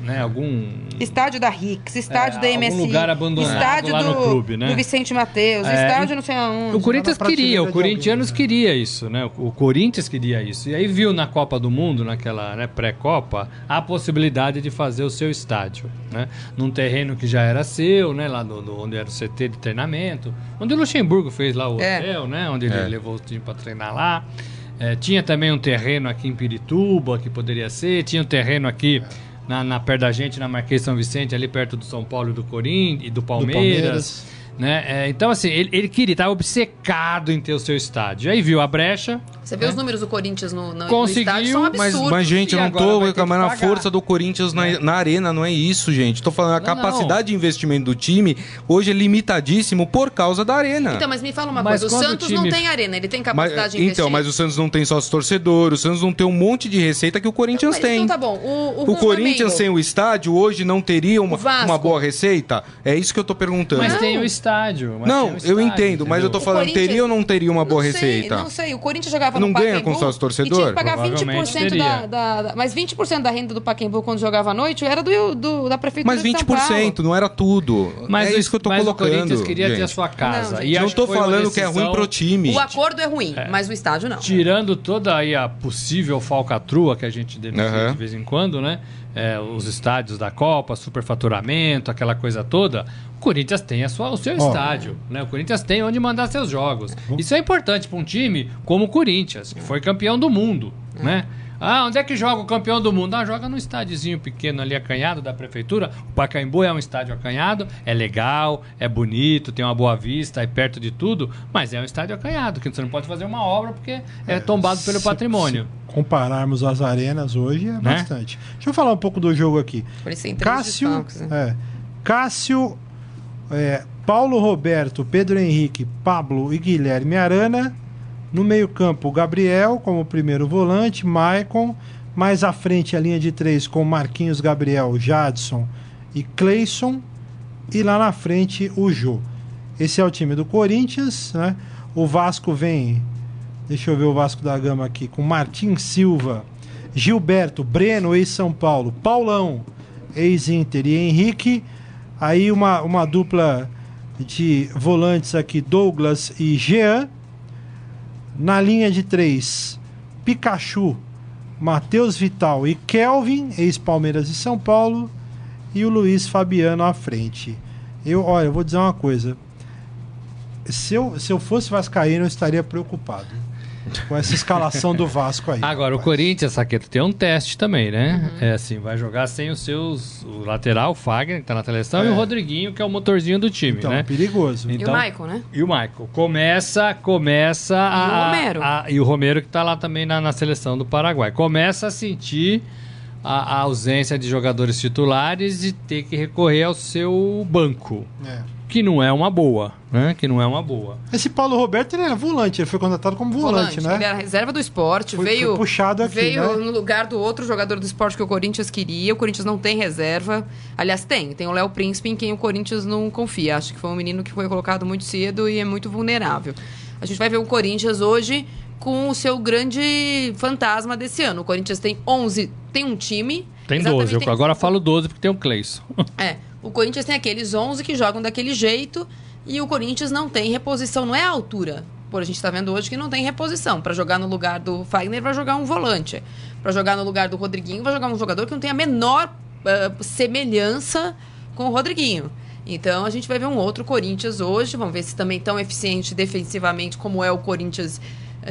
né, algum estádio da Rix, estádio é, da MSI, algum lugar abandonado estádio lá do, no clube, né? Do Vicente Mateus, é, estádio não sei aonde. O Corinthians queria, o Corintianos alguém, né? queria isso, né? O, o Corinthians queria isso. E aí viu na Copa do Mundo, naquela né, pré-copa, a possibilidade de fazer o seu estádio, né? Num terreno que já era seu, né, lá no, no onde era o CT de treinamento, onde o Luxemburgo fez lá o é. hotel, né, onde ele é. levou o time para treinar lá. É, tinha também um terreno aqui em Pirituba que poderia ser, tinha um terreno aqui na, na perto da gente, na Marquês São Vicente, ali perto do São Paulo e do Corinthians e do Palmeiras. Do Palmeiras. Né? É, então, assim, ele, ele queria, estava obcecado em ter o seu estádio. Aí viu a brecha, você vê é. os números do Corinthians no, no, Conseguiu, no estádio, são absurdos. Mas, mas gente, eu não tô reclamando a força do Corinthians na, é. na, arena, não é isso, gente. Tô falando, a não, capacidade não. de investimento do time hoje é limitadíssimo por causa da arena. Então, mas me fala uma mas coisa, o Santos o time... não tem arena, ele tem capacidade mas, de investir. Então, mas o Santos não tem sócio torcedor, o Santos não tem um monte de receita que o Corinthians então, tem. Então tá bom. O, o, o Corinthians sem o estádio hoje não teria uma, uma boa receita? É isso que eu tô perguntando. Mas tem o estádio. não, o estádio, eu entendo, entendeu? mas eu tô falando, teria ou não teria uma boa sei, receita? Não sei, o Corinthians jogava não no ganha com sócio torcedor? E tinha que pagar 20% da, da, da, Mas 20% da renda do Pacaembu quando jogava à noite era do, do da prefeitura Mas 20% não era tudo. Mas é isso que eu tô mas colocando. o Corinthians queria gente. ter a sua casa. Não, e não tô falando decisão... que é ruim pro time. O acordo é ruim, é. mas o estádio não. Tirando toda aí a possível falcatrua que a gente denuncia uhum. de vez em quando, né? É, os estádios da Copa, superfaturamento, aquela coisa toda. O Corinthians tem a sua, o seu oh. estádio, né? O Corinthians tem onde mandar seus jogos. Isso é importante para um time como o Corinthians, que foi campeão do mundo, né? Ah, onde é que joga o campeão do mundo? Ah, joga no estádiozinho pequeno ali, acanhado da prefeitura. O Pacaembu é um estádio acanhado, é legal, é bonito, tem uma boa vista, é perto de tudo, mas é um estádio acanhado, que você não pode fazer uma obra porque é, é tombado pelo se, patrimônio. Se compararmos as arenas hoje, é né? bastante. Deixa eu falar um pouco do jogo aqui. Por isso tem Cássio, né? é, Cássio, é, Paulo Roberto, Pedro Henrique, Pablo e Guilherme Arana no meio-campo, Gabriel como primeiro volante, Maicon. Mais à frente, a linha de três com Marquinhos, Gabriel, Jadson e Cleison. E lá na frente, o Jô. Esse é o time do Corinthians. Né? O Vasco vem. Deixa eu ver o Vasco da Gama aqui. Com Martim Silva, Gilberto, Breno, ex-São Paulo, Paulão, ex-Inter e Henrique. Aí uma, uma dupla de volantes aqui, Douglas e Jean. Na linha de três, Pikachu, Matheus Vital e Kelvin, ex-Palmeiras e São Paulo, e o Luiz Fabiano à frente. Eu, olha, eu vou dizer uma coisa. Se eu, se eu fosse Vascaíno, eu estaria preocupado com essa escalação do Vasco aí. Agora, rapaz. o Corinthians, Saqueto, tem um teste também, né? Uhum. É assim, vai jogar sem os seus. O lateral, o Fagner, que tá na seleção, é. e o Rodriguinho, que é o motorzinho do time, então, né? perigoso. Então, e o Michael, né? E o Michael. Começa, começa a. E o Romero. A, e o Romero, que tá lá também na, na seleção do Paraguai. Começa a sentir. A, a ausência de jogadores titulares e ter que recorrer ao seu banco. É que não é uma boa, né? Que não é uma boa. Esse Paulo Roberto ele era volante, ele foi contratado como volante, volante né? Ele era reserva do esporte, foi, veio foi puxado aqui, veio né? no lugar do outro jogador do esporte que o Corinthians queria. O Corinthians não tem reserva. Aliás, tem, tem o Léo Príncipe em quem o Corinthians não confia. Acho que foi um menino que foi colocado muito cedo e é muito vulnerável. A gente vai ver o Corinthians hoje com o seu grande fantasma desse ano. O Corinthians tem 11, tem um time. Tem 12, eu agora falo 12 porque tem o Cleison. É. O Corinthians tem aqueles 11 que jogam daquele jeito e o Corinthians não tem reposição, não é a altura. Por a gente está vendo hoje que não tem reposição. Para jogar no lugar do Fagner, vai jogar um volante. Para jogar no lugar do Rodriguinho, vai jogar um jogador que não tem a menor uh, semelhança com o Rodriguinho. Então a gente vai ver um outro Corinthians hoje. Vamos ver se também tão eficiente defensivamente como é o Corinthians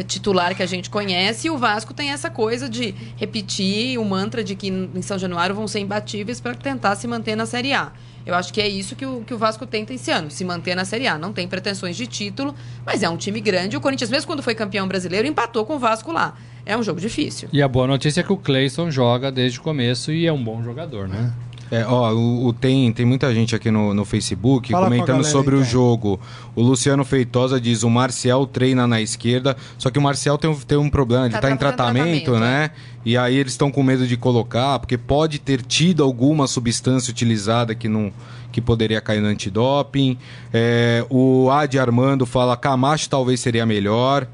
titular que a gente conhece. E o Vasco tem essa coisa de repetir o mantra de que em São Januário vão ser imbatíveis para tentar se manter na Série A. Eu acho que é isso que o, que o Vasco tenta esse ano, se manter na Série A. Não tem pretensões de título, mas é um time grande. O Corinthians, mesmo quando foi campeão brasileiro, empatou com o Vasco lá. É um jogo difícil. E a boa notícia é que o Cleison joga desde o começo e é um bom jogador, né? É, ó, o, o- tem, tem muita gente aqui no, no Facebook Fala com comentando galera sobre aí, o cara. jogo. O Luciano Feitosa diz: o Marcial treina na esquerda, só que o Marcial tem, um- tem um problema, ele Tá tá, em tratamento, tratamento, né? E aí eles estão com medo de colocar, porque pode ter tido alguma substância utilizada que não que poderia cair no antidoping. É, o Adi Armando fala: Camacho talvez seria melhor.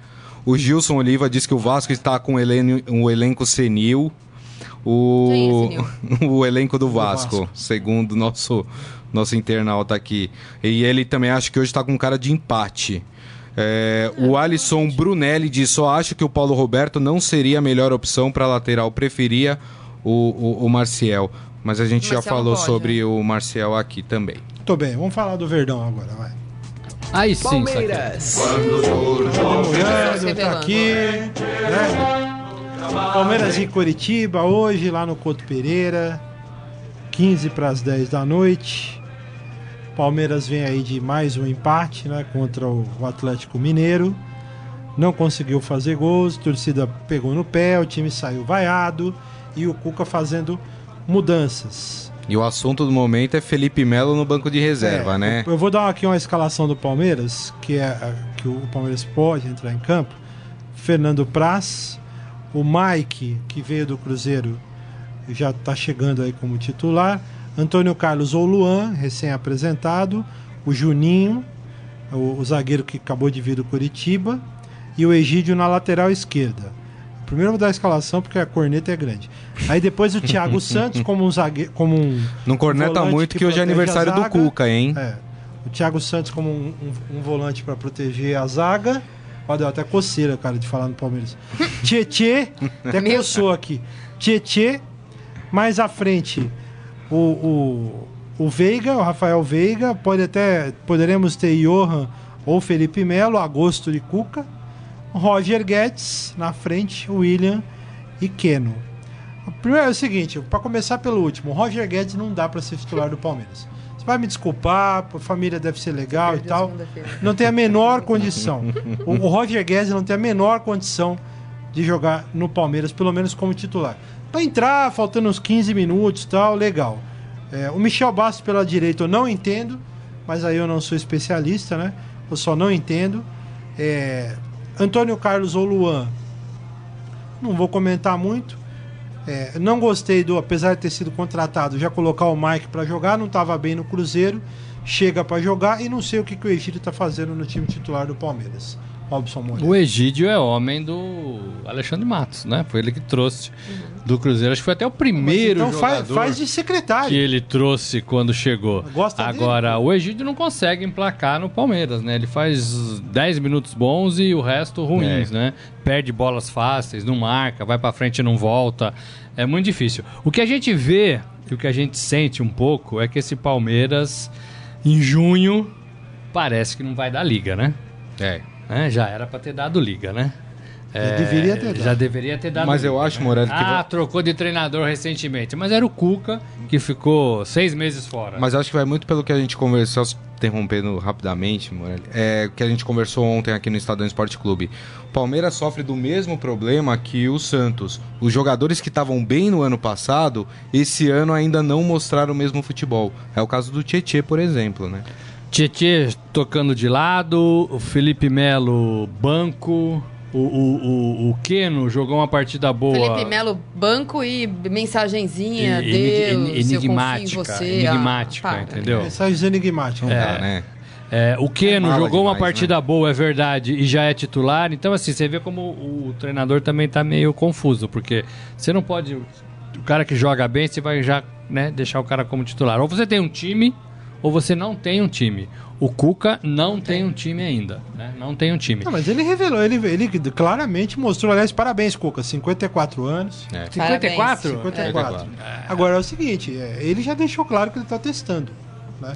O Gilson Oliva diz que o Vasco está com um elenco, um elenco senil. O, é o elenco do Vasco, Vasco. segundo nosso nosso internauta aqui. E ele também acha que hoje está com cara de empate. É, o Alisson Brunelli diz: só acho que o Paulo Roberto não seria a melhor opção para lateral, preferia o, o, o Marcial. Mas a gente já Marcial não falou pode, sobre né? o Marcial aqui também. Tô bem, vamos falar do Verdão agora, vai. Aí sim. Palmeiras. Olhando, tá revelando. aqui, né? Palmeiras em Curitiba, hoje, lá no Couto Pereira, 15 para as 10 da noite. Palmeiras vem aí de mais um empate, né, contra o Atlético Mineiro. Não conseguiu fazer gols, a torcida pegou no pé, o time saiu vaiado e o Cuca fazendo mudanças. E o assunto do momento é Felipe Melo no banco de reserva, É, né? Eu, eu vou dar aqui uma escalação do Palmeiras, que é que o Palmeiras pode entrar em campo. Fernando Praz, o Mike, que veio do Cruzeiro, já está chegando aí como titular. Antônio Carlos ou Luan, recém-apresentado. O Juninho, o, o zagueiro que acabou de vir do Curitiba. E o Egídio na lateral esquerda. Primeiro eu vou dar a escalação porque a corneta é grande. Aí depois o Thiago Santos como um zagueiro, como um Não corneta muito que que hoje é aniversário do. Cuca, hein? É. O Thiago Santos como um, um- um volante para proteger a zaga. Ó, deu até coceira, cara, de falar no Palmeiras. Tietê, até coçou aqui. Tietê, mais à frente, o, o, o Veiga, o Rafael Veiga. Pode até, poderemos ter Johan ou Felipe Melo, Agosto de Cuca. Roger Guedes, na frente, William e Keno. O Primeiro é o seguinte, para começar pelo último, o Roger Guedes não dá para ser titular do Palmeiras. Vai me desculpar, a família deve ser legal e Perdeu tal. Não tem a menor condição. O, Roger Guedes não tem a menor condição de jogar no Palmeiras, pelo menos como titular. Para entrar, faltando uns 15 minutos tal, legal. É, o Michel Bastos pela direita eu não entendo, mas aí eu não sou especialista, né? Eu só não entendo. É, Antônio Carlos ou Luan, não vou comentar muito. É, não gostei do, apesar de ter sido contratado, já colocar o Mike para jogar, não estava bem no Cruzeiro, chega para jogar e não sei o que, que o Egídio está fazendo no time titular do Palmeiras. Robson Moreira. O Egídio é homem do Alexandre Matos, né? Foi ele que trouxe do Cruzeiro. Acho que foi até o primeiro então faz, jogador faz de secretário. que ele trouxe quando chegou. Gosta dele? Agora, o Egídio não consegue emplacar no Palmeiras, né? Ele faz 10 minutos bons e o resto ruins, É. né? Perde bolas fáceis, não marca, vai pra frente e não volta. É muito difícil. O que a gente vê e o que a gente sente um pouco é que esse Palmeiras, em junho, parece que não vai dar liga, né? É. né? Já era pra ter dado liga, né? Já deveria ter dado. Já deveria ter dado Mas eu liga, acho, né? Morelli, que Ah, vai- trocou de treinador recentemente. Mas era o Cuca que ficou seis meses fora. Mas eu acho que vai muito pelo que a gente conversou, só interrompendo rapidamente, Morelli, é que a gente conversou ontem aqui no Estadão Esporte Clube. O Palmeiras sofre do mesmo problema que o Santos. Os jogadores que estavam bem no ano passado, esse ano ainda não mostraram o mesmo futebol. É o caso do Tietê, por exemplo, né? Tietê tocando de lado, o Felipe Melo banco, o, o, o, o Keno jogou uma partida boa. Felipe Melo, banco e mensagenzinha, E- Deus, enigmática, você. enigmática, Ah, entendeu? Mensagens enigmáticas. Não dá, né? É, o Keno É jogou uma demais, partida boa, é verdade, e já é titular. Então, assim, você vê como o, o treinador também tá meio confuso, porque você não pode. O cara que joga bem, você vai já né, deixar o cara como titular. Ou você tem um time, ou você não tem um time. O Cuca não tem um time ainda, né? Não tem um time. Não, mas ele revelou, ele, ele claramente mostrou, aliás, parabéns, Cuca, 54 anos. É. 54? 54. Agora é o seguinte, é, ele já deixou claro que ele está testando. Né?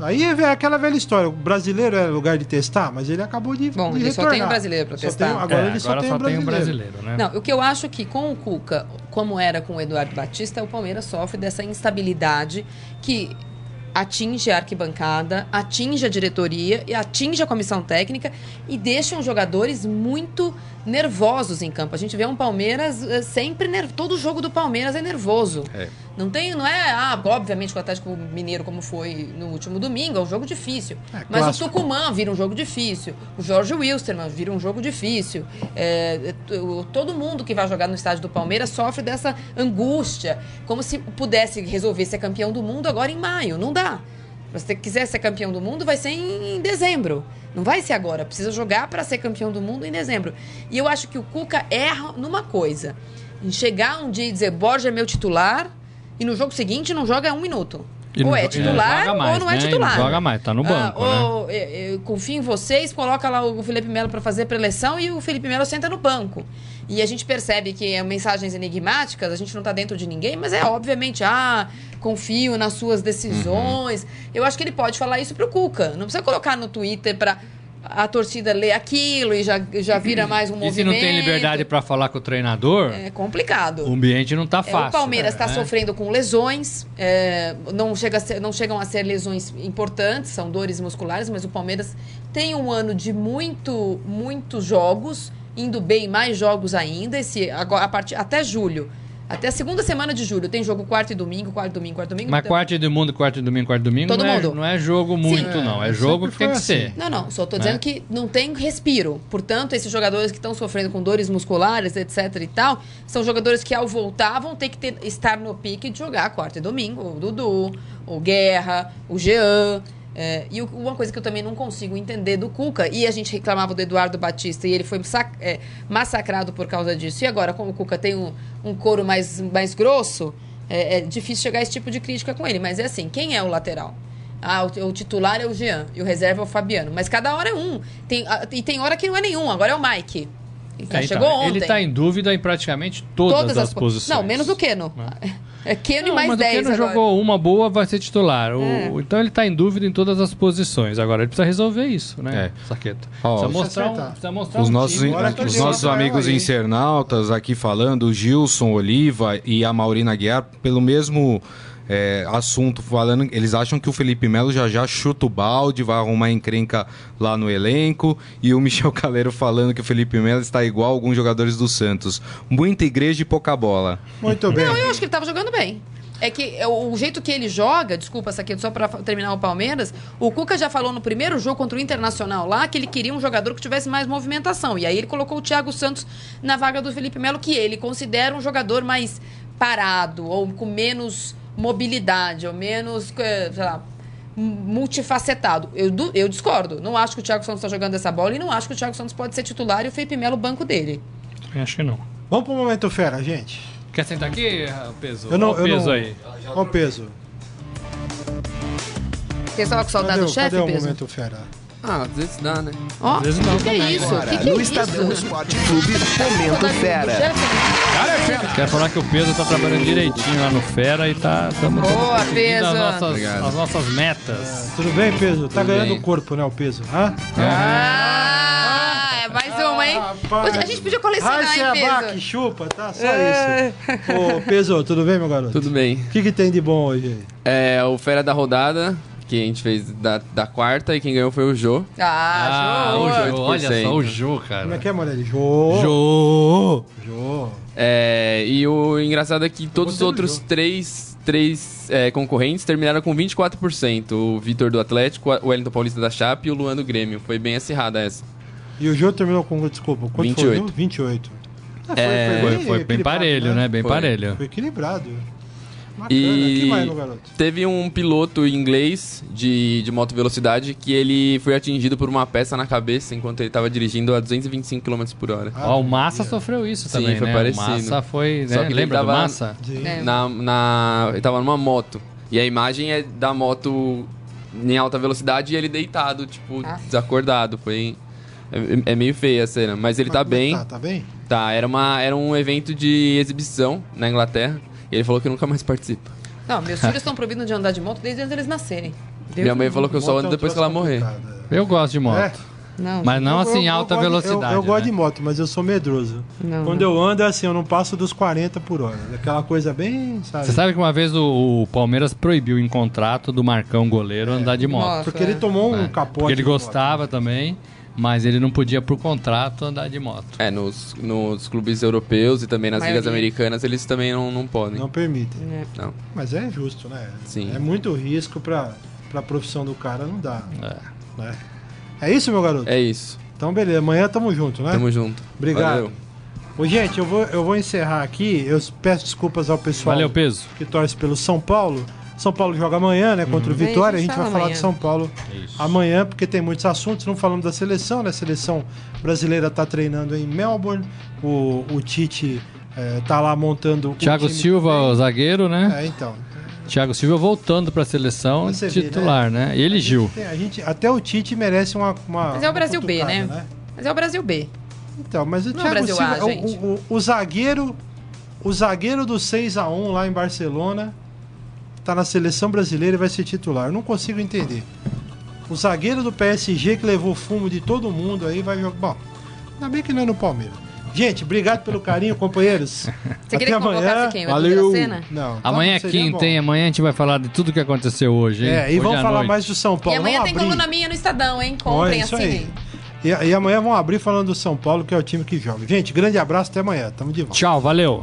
Aí é aquela velha história. O brasileiro é lugar de testar, mas ele acabou de. Bom, de ele só tem um brasileiro Só testar. tem- agora É, ele só agora tem só um tem um brasileiro. brasileiro, né? Não, o que eu acho que com o Cuca, como era com o Eduardo Batista, o Palmeiras sofre dessa instabilidade que atinge a arquibancada, atinge a diretoria e atinge a comissão técnica e deixam jogadores muito nervosos em campo. A gente vê um Palmeiras eh, sempre nervoso. Todo jogo do Palmeiras é nervoso. É. Não tem, não é, ah, obviamente com o Atlético Mineiro como foi no último domingo, é um jogo difícil. É, Mas clássico. o Tucumã vira um jogo difícil. O Jorge Wilstermann vira um jogo difícil. É, todo mundo que vai jogar no estádio do Palmeiras sofre dessa angústia. Como se pudesse resolver ser campeão do mundo agora em maio. Não dá. Se você quiser ser campeão do mundo, vai ser em, em dezembro. Não vai ser agora. Precisa jogar para ser campeão do mundo em dezembro. E eu acho que o Cuca erra numa coisa. Em chegar um dia e dizer, Borja é meu titular, e no jogo seguinte não joga um minuto. E ou é não titular mais, ou não é né? E não titular. joga mais, tá no banco, ah, ou, eu, eu confio em vocês, coloca lá o Felipe Melo para fazer preleção e o Felipe Melo senta no banco. E a gente percebe que é mensagens enigmáticas, a gente não tá dentro de ninguém, mas é obviamente, ah, confio nas suas decisões. Eu acho que ele pode falar isso pro Cuca. Não precisa colocar no Twitter para a torcida ler aquilo e já, já vira mais um E movimento. se não tem liberdade pra falar com o treinador, É complicado. o ambiente não tá É, fácil. o Palmeiras está né? sofrendo com lesões, é, não, chega ser- não chegam a ser lesões importantes, são dores musculares, mas o Palmeiras tem um ano de muito, muitos jogos, indo bem mais jogos ainda, esse, agora, a partir, até julho. Até a segunda semana de julho tem jogo quarto e domingo, quarto e domingo, quarto e domingo. Mas então- quarto de mundo, quarto de domingo, quarto de domingo Todo não, mundo. É, não é jogo muito, não. É É, jogo que tem que assim. ser. Não, não, só tô Né? dizendo que não tem respiro. Portanto, esses jogadores que estão sofrendo com dores musculares, etc e tal, são jogadores que ao voltar vão ter que ter- estar no pique de jogar quarta e domingo. O Dudu, o Guerra, o Jean. É, e uma coisa que eu também não consigo entender do Cuca, e a gente reclamava do Eduardo Batista e ele foi é, massacrado por causa disso. E agora, como o Cuca tem um, um couro mais, mais grosso, é, é difícil chegar a esse tipo de crítica com ele. Mas é assim, quem é o lateral? Ah, o, o titular é o Jean e o reserva é o Fabiano. Mas cada hora é um. Tem, ah, e tem hora que não é nenhum. Agora é o Mike. Ele já É, então, chegou ontem. Ele tá em dúvida em praticamente todas, as, po- posições. Não, menos o Keno. É Keno e Não, mais mas 10 o Keno agora. jogou uma boa, vai ser titular. O- É. então ele tá em dúvida em todas as posições. Agora ele precisa resolver isso, né, É. Saqueta? Ó, precisa, mostrar um, precisa mostrar Os um nossos, time. Os torcer nossos amigos internautas aqui falando, o Gilson Oliva e a Maurina Guiar, pelo mesmo é, assunto, falando, eles acham que o Felipe Melo já já chuta o balde, vai arrumar encrenca lá no elenco, e o Michel Caleiro falando que o Felipe Melo está igual a alguns jogadores do Santos. Muita igreja e pouca bola. Muito bem. Não, eu acho que ele tava jogando bem. É que é o jeito que ele joga, desculpa, Saqueto, só pra fa- terminar o Palmeiras, o Cuca já falou no primeiro jogo contra o Internacional lá que ele queria um jogador que tivesse mais movimentação. E aí ele colocou o Thiago Santos na vaga do Felipe Melo, que ele considera um jogador mais parado, ou com menos mobilidade, ou menos, sei lá, multifacetado. Eu, eu discordo. Não acho que o Thiago Santos está jogando essa bola e não acho que o Thiago Santos pode ser titular e o Felipe Melo banco dele. Acho que não. Vamos pro momento fera, gente. Quer sentar aqui, ah, peso? Eu não- Olha o eu peso não- aí. Olha o peso. Você estava com saudade Cadê, do chefe, cadê o Peso? momento fera? Ah, às vezes dá, né? Ó, não que, que é isso? Agora, que, que é no isso? Estadão Esporte Clube, Momento Fera. Quer falar que o Pedro tá trabalhando direitinho lá no Fera e tá tamo, Boa, Peso. As nossas, as nossas metas. Tudo bem, peso? Tá Tudo ganhando bem. o corpo, né, o peso? Hã? Ah, é mais uma, hein? Rapaz. A gente podia colecionar, Ai, hein, abaque, Peso? chupa, tá? Só isso. Ô, peso, tudo bem, meu garoto? Tudo bem. O que, que tem de bom hoje aí? É o Fera da Rodada, que a gente fez da, da quarta, e quem ganhou foi o Jô. Ah, Ah, Jô, 28%. olha só o Jô, Como é cara. que é, Morelli? Jô. Jô. Jô. É, e o engraçado é que todos os outros Jô. três, três é, concorrentes terminaram com 24%. O Vitor do Atlético, o Wellington Paulista da Chape e o Luan do Grêmio. Foi bem acirrada essa. E o Jô terminou com, desculpa, quanto 28. foi? viu? 28. Ah, É, Foi- foi bem equilibrado, parelho, né? Bem Foi. parelho. Foi equilibrado. Bacana. E- que mais, meu garoto? Teve um piloto inglês de, de moto velocidade que ele foi atingido por uma peça na cabeça enquanto ele estava dirigindo a 225 km por hora. Ah, Ó, o Massa Maria. sofreu isso Sim, também, foi né? parecido. O Massa foi, Só né? que ele Lembra do tava- Massa? É. Na, na, ele tava numa moto. E a imagem é da moto em alta velocidade e ele deitado, tipo, Ah. desacordado. Foi. É, é meio feia a cena. Mas ele Mas tá é que bem. Tá, tá bem? Tá, era, uma, era um evento de exibição na Inglaterra. E ele falou que nunca mais participa. Não, meus filhos estão proibidos de andar de moto desde antes deles nascerem. Deus Minha mãe falou que eu só é ando depois que ela morrer. complicado, Eu gosto de moto. É? Não, Mas não Eu- assim, eu- eu alta gosto de- velocidade. Eu, eu gosto né? de moto, mas eu sou medroso. Não, Quando não. eu ando, é assim, eu não passo dos 40 por hora. Aquela coisa bem, sabe? Você sabe que uma vez o, o Palmeiras proibiu em contrato do Marcão goleiro andar de moto. Nossa. Porque ele tomou um capote. Porque ele de moto. gostava também, mas ele não podia, por contrato, andar de moto. É, nos, nos clubes europeus e também nas ligas americanas, eles também não, não podem. Não permite. É. Não. Mas é justo, né? Sim. É muito risco pra, pra profissão do cara, não dá. É. Né? É isso, meu garoto? É isso. Então, beleza. Amanhã tamo junto, né? Tamo junto. Obrigado. Valeu. Ô, gente, eu vou, eu vou encerrar aqui. Eu peço desculpas ao pessoal Valeu, peso. que torce pelo São Paulo. São Paulo joga amanhã, né? Contra o Bem, Vitória. A a gente gente vai fala falar amanhã. de São Paulo amanhã, porque tem muitos assuntos. Não falamos da seleção, né? A seleção brasileira tá treinando em Melbourne. O, o Tite eh, tá lá montando. o Thiago time Silva, zagueiro, né? É, então. Thiago Silva voltando pra seleção Você vê, titular, né? E ele, Gil. Tem- a gente, até o Tite merece uma. uma Mas é o Brasil B, cutucada, né? Mas é o Brasil B. Então, mas o Não é Thiago Brasil A, Silva, o- gente. o, o, o zagueiro, o zagueiro do 6 a 1 lá em Barcelona, tá na seleção brasileira e vai ser titular. Eu não consigo entender. O zagueiro do PSG que levou fumo de todo mundo aí vai jogar. Bom, ainda bem que não é no Palmeiras. Gente, obrigado pelo carinho, companheiros. Você queria que convocasse quem? Valeu. Não, Amanhã é tá, quinta, hein? Amanhã a gente vai falar de tudo que aconteceu hoje, hein? É, e Hoje vamos falar noite. mais do São E Paulo. amanhã vamos tem abrir. coluna minha no Estadão, hein? Olha, Comprem, isso assinem. aí. E, e amanhã vamos abrir falando do São Paulo, que é o time que joga. Gente, grande abraço, até amanhã. Tamo de volta. Tchau, valeu.